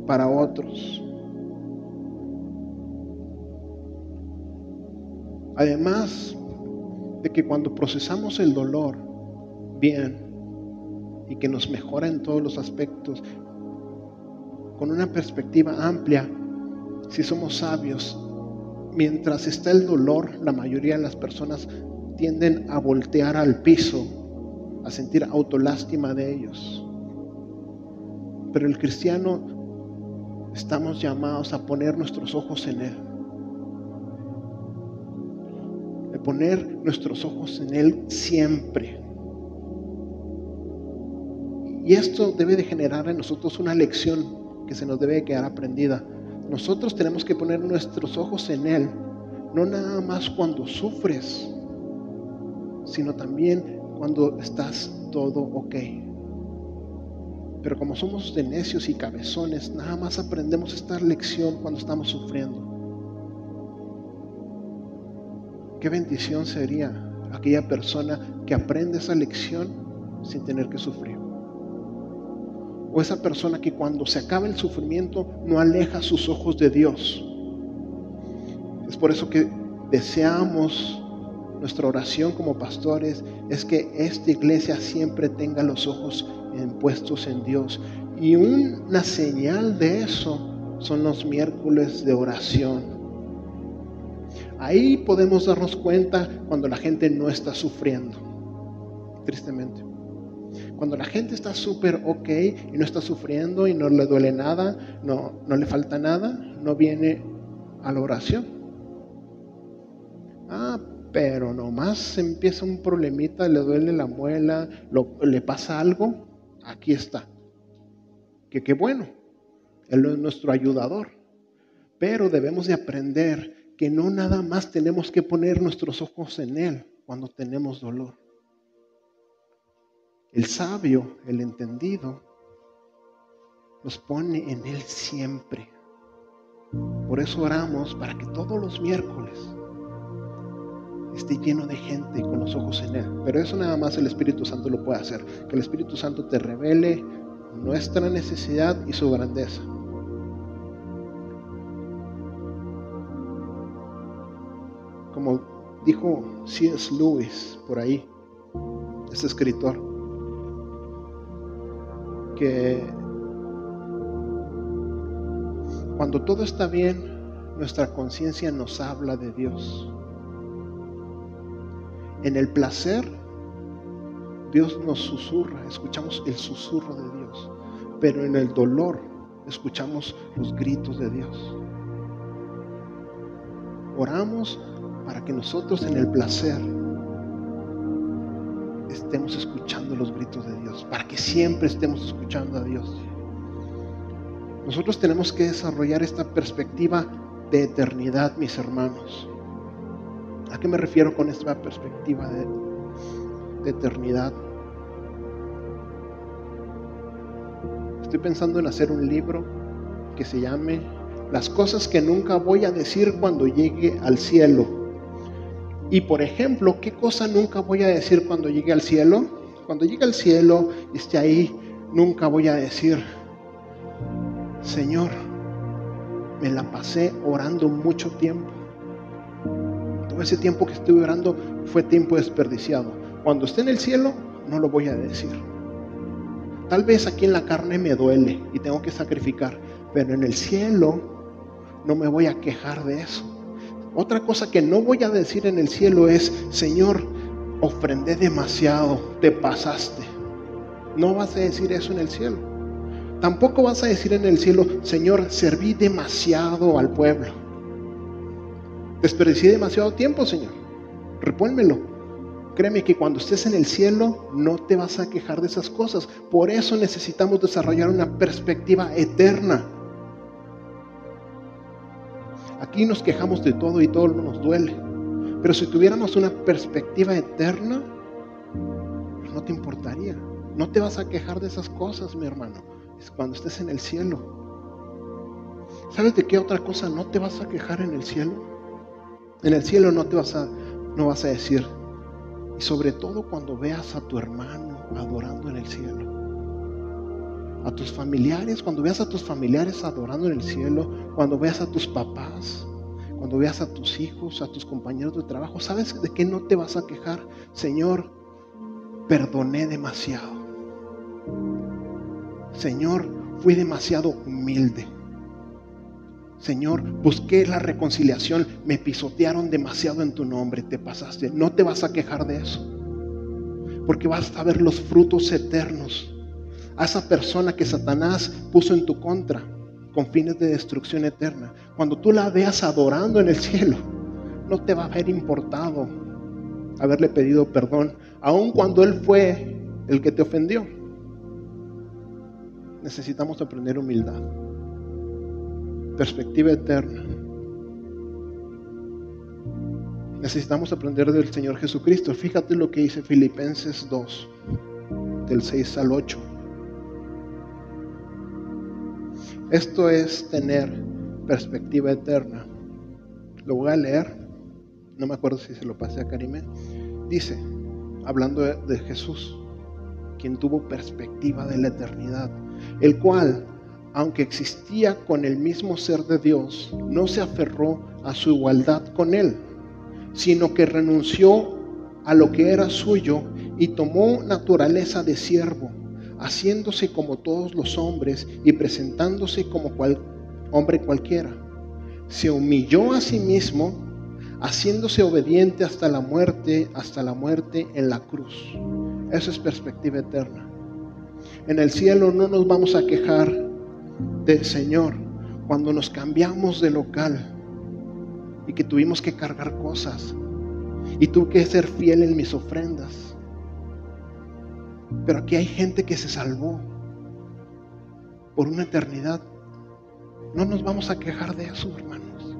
para otros. Además de que cuando procesamos el dolor bien y que nos mejora en todos los aspectos, con una perspectiva amplia, si somos sabios, mientras está el dolor, la mayoría de las personas tienden a voltear al piso, a sentir autolástima de ellos. Pero el cristiano estamos llamados a poner nuestros ojos en Él poner nuestros ojos en Él siempre. Y esto debe de generar en nosotros una lección que se nos debe quedar aprendida. Nosotros tenemos que poner nuestros ojos en Él, no nada más cuando sufres, sino también cuando estás todo ok. Pero como somos de necios y cabezones, nada más aprendemos esta lección cuando estamos sufriendo. Qué bendición sería aquella persona que aprende esa lección sin tener que sufrir. O esa persona que cuando se acaba el sufrimiento no aleja sus ojos de Dios. Es por eso que deseamos nuestra oración como pastores es que esta iglesia siempre tenga los ojos puestos en Dios. Y una señal de eso son los miércoles de oración Ahí podemos darnos cuenta cuando la gente no está sufriendo, tristemente. Cuando la gente está súper ok y no está sufriendo y no le duele nada, no, no le falta nada, no viene a la oración. Ah, pero nomás empieza un problemita, le duele la muela, le pasa algo, aquí está. Que qué bueno, Él es nuestro ayudador. Pero debemos de aprender que no nada más tenemos que poner nuestros ojos en Él cuando tenemos dolor. El sabio, el entendido, nos pone en Él siempre. Por eso oramos para que todos los miércoles esté lleno de gente con los ojos en Él. Pero eso nada más el Espíritu Santo lo puede hacer. Que el Espíritu Santo te revele nuestra necesidad y su grandeza. Como dijo C.S. Lewis por ahí, este escritor, que cuando todo está bien, nuestra conciencia nos habla de Dios. En el placer, Dios nos susurra, escuchamos el susurro de Dios, pero en el dolor escuchamos los gritos de Dios. Oramos para que nosotros en el placer estemos escuchando los gritos de Dios, para que siempre estemos escuchando a Dios. Nosotros tenemos que desarrollar esta perspectiva de eternidad, mis hermanos. ¿A qué me refiero con esta perspectiva de, de eternidad? estoy pensando en hacer un libro que se llame Las cosas que nunca voy a decir cuando llegue al cielo. Y por ejemplo, ¿qué cosa nunca voy a decir cuando llegue al cielo? Cuando llegue al cielo y esté ahí, nunca voy a decir, Señor, me la pasé orando mucho tiempo. Todo ese tiempo que estuve orando fue tiempo desperdiciado. Cuando esté en el cielo, no lo voy a decir. Tal vez aquí en la carne me duele y tengo que sacrificar, pero en el cielo no me voy a quejar de eso. Otra cosa que no voy a decir en el cielo es, Señor, ofrendé demasiado, te pasaste. No vas a decir eso en el cielo. Tampoco vas a decir en el cielo, Señor, serví demasiado al pueblo. Desperdicié demasiado tiempo, Señor. Repónmelo. Créeme que cuando estés en el cielo no te vas a quejar de esas cosas. Por eso necesitamos desarrollar una perspectiva eterna. Aquí nos quejamos de todo y todo nos duele. Pero si tuviéramos una perspectiva eterna, no te importaría. No te vas a quejar de esas cosas, mi hermano. Es cuando estés en el cielo. ¿Sabes de qué otra cosa no te vas a quejar en el cielo? En el cielo no te vas a, no vas a decir, y sobre todo cuando veas a tu hermano adorando en el cielo. A tus familiares, cuando veas a tus familiares adorando en el cielo, cuando veas a tus papás, cuando veas a tus hijos, a tus compañeros de trabajo, ¿sabes de qué no te vas a quejar? Señor, perdoné demasiado. Señor, fui demasiado humilde. Señor, busqué la reconciliación, me pisotearon demasiado en tu nombre, te pasaste. No te vas a quejar de eso, porque vas a ver los frutos eternos. A esa persona que Satanás puso en tu contra con fines de destrucción eterna. Cuando tú la veas adorando en el cielo, no te va a haber importado haberle pedido perdón, aun cuando Él fue el que te ofendió. Necesitamos aprender humildad perspectiva eterna. Necesitamos aprender del Señor Jesucristo. Fíjate lo que dice Filipenses 2, del 6 al 8. Esto es tener perspectiva eterna. Lo voy a leer. No me acuerdo si se lo pasé a Karime. Dice, hablando de, Jesús, quien tuvo perspectiva de la eternidad, el cual aunque existía con el mismo ser de Dios, no se aferró a su igualdad con Él, sino que renunció a lo que era suyo y tomó naturaleza de siervo, haciéndose como todos los hombres y presentándose como cual, hombre cualquiera. Se humilló a sí mismo, haciéndose obediente hasta la muerte, hasta la muerte en la cruz. Esa es perspectiva eterna. En el cielo no nos vamos a quejar del Señor cuando nos cambiamos de local y que tuvimos que cargar cosas y tuve que ser fiel en mis ofrendas. Pero aquí hay gente que se salvó por una eternidad. No nos vamos a quejar de eso, hermanos.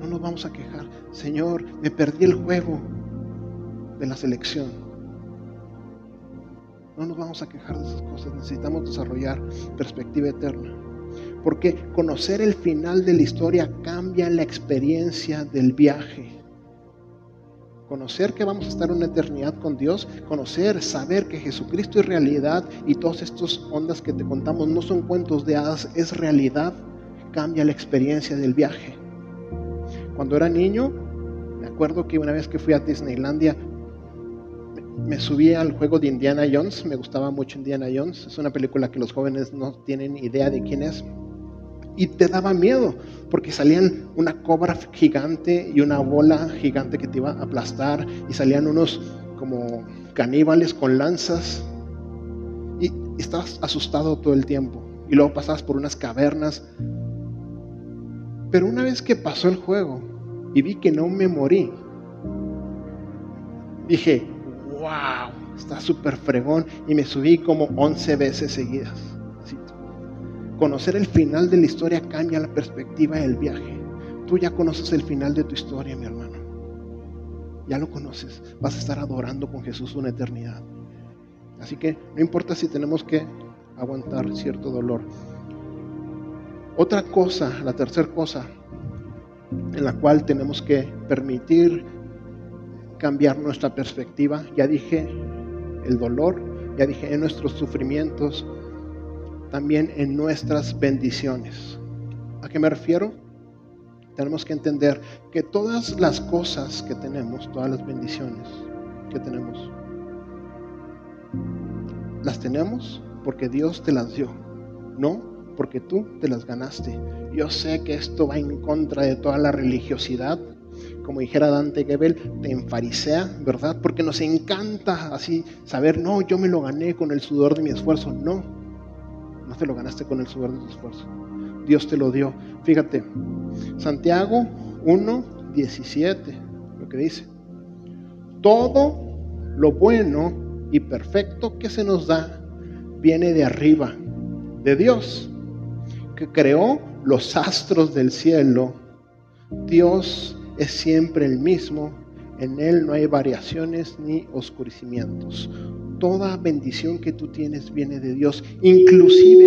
No nos vamos a quejar. Señor, me perdí el juego de la selección. No nos vamos a quejar de esas cosas, necesitamos desarrollar perspectiva eterna. Porque conocer el final de la historia cambia la experiencia del viaje. Conocer que vamos a estar una eternidad con Dios, conocer, saber que Jesucristo es realidad y todas estas ondas que te contamos no son cuentos de hadas, es realidad, cambia la experiencia del viaje. Cuando era niño, me acuerdo que una vez que fui a Disneylandia, me subí al juego de Indiana Jones, me gustaba mucho Indiana Jones, es una película que los jóvenes no tienen idea de quién es. Y te daba miedo, porque salían una cobra gigante y una bola gigante que te iba a aplastar, y salían unos como caníbales con lanzas, y estabas asustado todo el tiempo. Y luego pasabas por unas cavernas. Pero una vez que pasó el juego y vi que no me morí, dije, wow, está súper fregón. Y me subí como 11 veces seguidas. Conocer el final de la historia cambia la perspectiva del viaje. Tú ya conoces el final de tu historia, mi hermano. Ya lo conoces. Vas a estar adorando con Jesús una eternidad. Así que no importa si tenemos que aguantar cierto dolor. Otra cosa, la tercera cosa en la cual tenemos que permitir cambiar nuestra perspectiva, ya dije el dolor, ya dije en nuestros sufrimientos, también en nuestras bendiciones. ¿A qué me refiero? Tenemos que entender que todas las cosas que tenemos, todas las bendiciones que tenemos, las tenemos porque Dios te las dio, no porque tú te las ganaste. Yo sé que esto va en contra de toda la religiosidad, como dijera Dante Gebel, te enfarisea, ¿verdad? Porque nos encanta así saber, no, yo me lo gané con el sudor de mi esfuerzo. No, no te lo ganaste con el sudor de tu esfuerzo. Dios te lo dio. Fíjate, Santiago 1, 17, lo que dice. Todo lo bueno y perfecto que se nos da viene de arriba, de Dios, que creó los astros del cielo. Dios es siempre el mismo, en Él no hay variaciones ni oscurecimientos. Toda bendición que tú tienes viene de Dios, inclusive,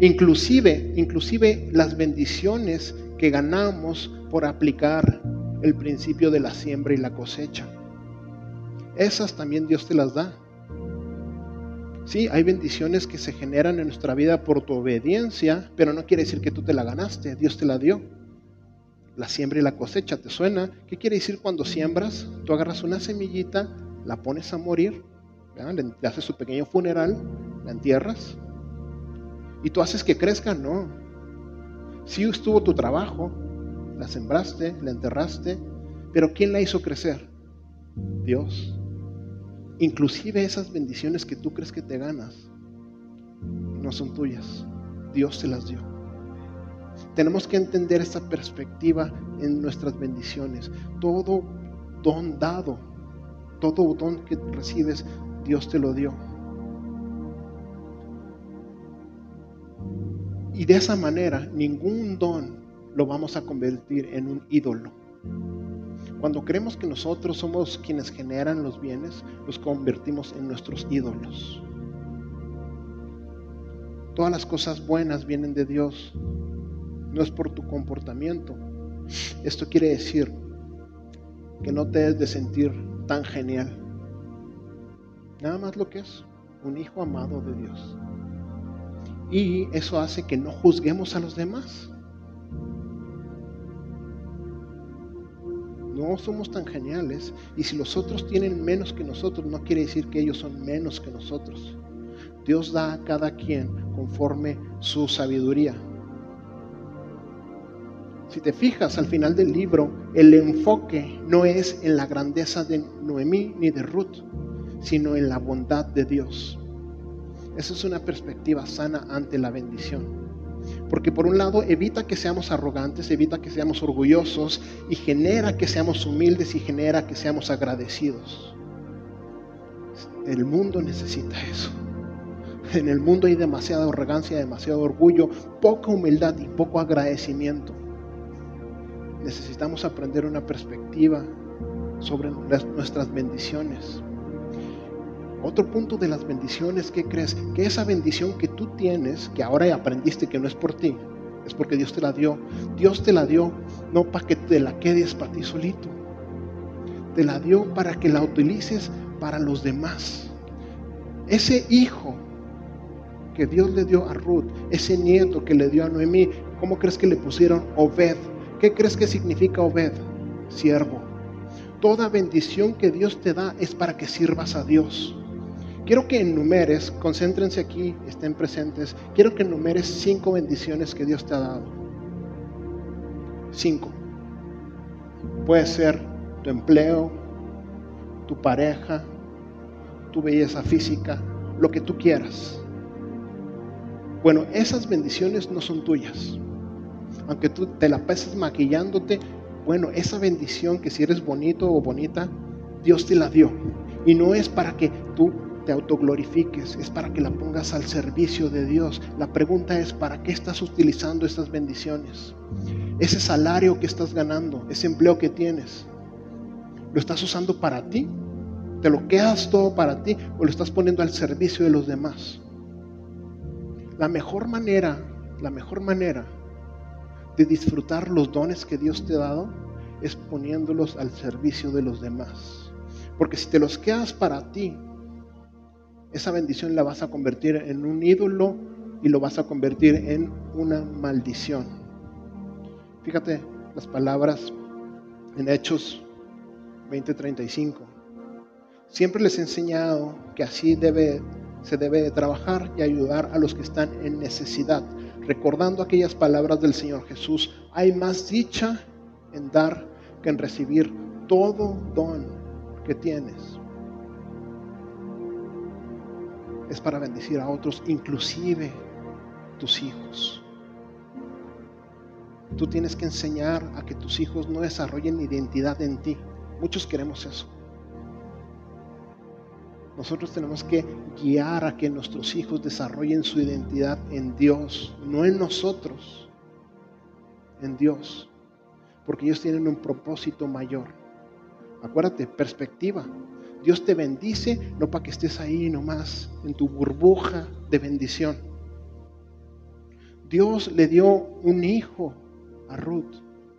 inclusive, inclusive las bendiciones que ganamos por aplicar el principio de la siembra y la cosecha. Esas también Dios te las da. Sí, hay bendiciones que se generan en nuestra vida por tu obediencia, pero no quiere decir que tú te la ganaste, Dios te la dio la siembra y la cosecha. ¿Te suena? ¿Qué quiere decir cuando siembras? Tú agarras una semillita, la pones a morir, le haces su pequeño funeral, la entierras y tú haces que crezca. No. Sí estuvo tu trabajo, la sembraste, la enterraste, pero ¿quién la hizo crecer? Dios. Inclusive esas bendiciones que tú crees que te ganas no son tuyas. Dios te las dio. Tenemos que entender esta perspectiva en nuestras bendiciones. Todo don dado, todo don que recibes, Dios te lo dio. Y de esa manera, ningún don lo vamos a convertir en un ídolo. Cuando creemos que nosotros somos quienes generan los bienes, los convertimos en nuestros ídolos. Todas las cosas buenas vienen de Dios no es por tu comportamiento. Esto quiere decir que no te debes de sentir tan genial. Nada más lo que es un hijo amado de Dios. Y eso hace que no juzguemos a los demás. No somos tan geniales. Y si los otros tienen menos que nosotros, no quiere decir que ellos son menos que nosotros. Dios da a cada quien conforme su sabiduría. Si te fijas al final del libro, el enfoque no es en la grandeza de Noemí ni de Ruth, sino en la bondad de Dios. Esa es una perspectiva sana ante la bendición. Porque por un lado evita que seamos arrogantes, evita que seamos orgullosos y genera que seamos humildes y genera que seamos agradecidos. El mundo necesita eso. En el mundo hay demasiada arrogancia, demasiado orgullo, poca humildad y poco agradecimiento necesitamos aprender una perspectiva sobre nuestras bendiciones. Otro punto de las bendiciones, ¿qué crees? Que esa bendición que tú tienes, que ahora aprendiste que no es por ti, es porque Dios te la dio. Dios te la dio no para que te la quedes para ti solito. Te la dio para que la utilices para los demás. Ese hijo que Dios le dio a Ruth, ese nieto que le dio a Noemí, ¿cómo crees que le pusieron Obed? ¿Qué crees que significa Obed? Siervo. Toda bendición que Dios te da es para que sirvas a Dios. Quiero que enumeres, concéntrense aquí, estén presentes. Quiero que enumeres cinco bendiciones que Dios te ha dado. Cinco. Puede ser tu empleo, tu pareja, tu belleza física, lo que tú quieras. Bueno, esas bendiciones no son tuyas aunque tú te la pases maquillándote, bueno, esa bendición que si eres bonito o bonita, Dios te la dio. Y no es para que tú te autoglorifiques, es para que la pongas al servicio de Dios. La pregunta es, ¿para qué estás utilizando estas bendiciones? Ese salario que estás ganando, ese empleo que tienes, ¿lo estás usando para ti? ¿Te lo quedas todo para ti o lo estás poniendo al servicio de los demás? La mejor manera, la mejor manera de disfrutar los dones que Dios te ha dado es poniéndolos al servicio de los demás. Porque si te los quedas para ti, esa bendición la vas a convertir en un ídolo y lo vas a convertir en una maldición. Fíjate las palabras en Hechos 20:35. Siempre les he enseñado que así debe, se debe de trabajar y ayudar a los que están en necesidad, recordando aquellas palabras del Señor Jesús. Hay más dicha en dar que en recibir todo don que tienes. Es para bendecir a otros, inclusive tus hijos. Tú tienes que enseñar a que tus hijos no desarrollen identidad en ti. Muchos queremos eso. Nosotros tenemos que guiar a que nuestros hijos desarrollen su identidad en Dios, no en nosotros, en Dios, porque ellos tienen un propósito mayor. Acuérdate, perspectiva. Dios te bendice no para que estés ahí nomás en tu burbuja de bendición. Dios le dio un hijo a Ruth,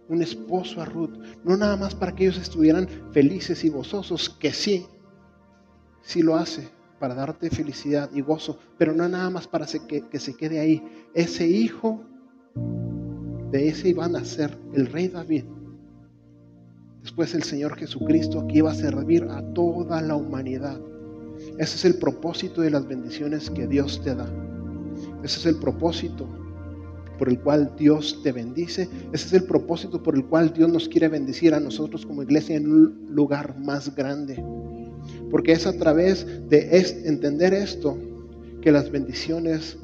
un esposo a Ruth, no nada más para que ellos estuvieran felices y gozosos, que sí, sí lo hace para darte felicidad y gozo, pero no nada más para que, se quede ahí. Ese hijo, de ese iba a nacer el rey David. Después el Señor Jesucristo que iba a servir a toda la humanidad. Ese es el propósito de las bendiciones que Dios te da. Ese es el propósito por el cual Dios te bendice. Ese es el propósito por el cual Dios nos quiere bendecir a nosotros como iglesia en un lugar más grande. Porque es a través de entender esto que las bendiciones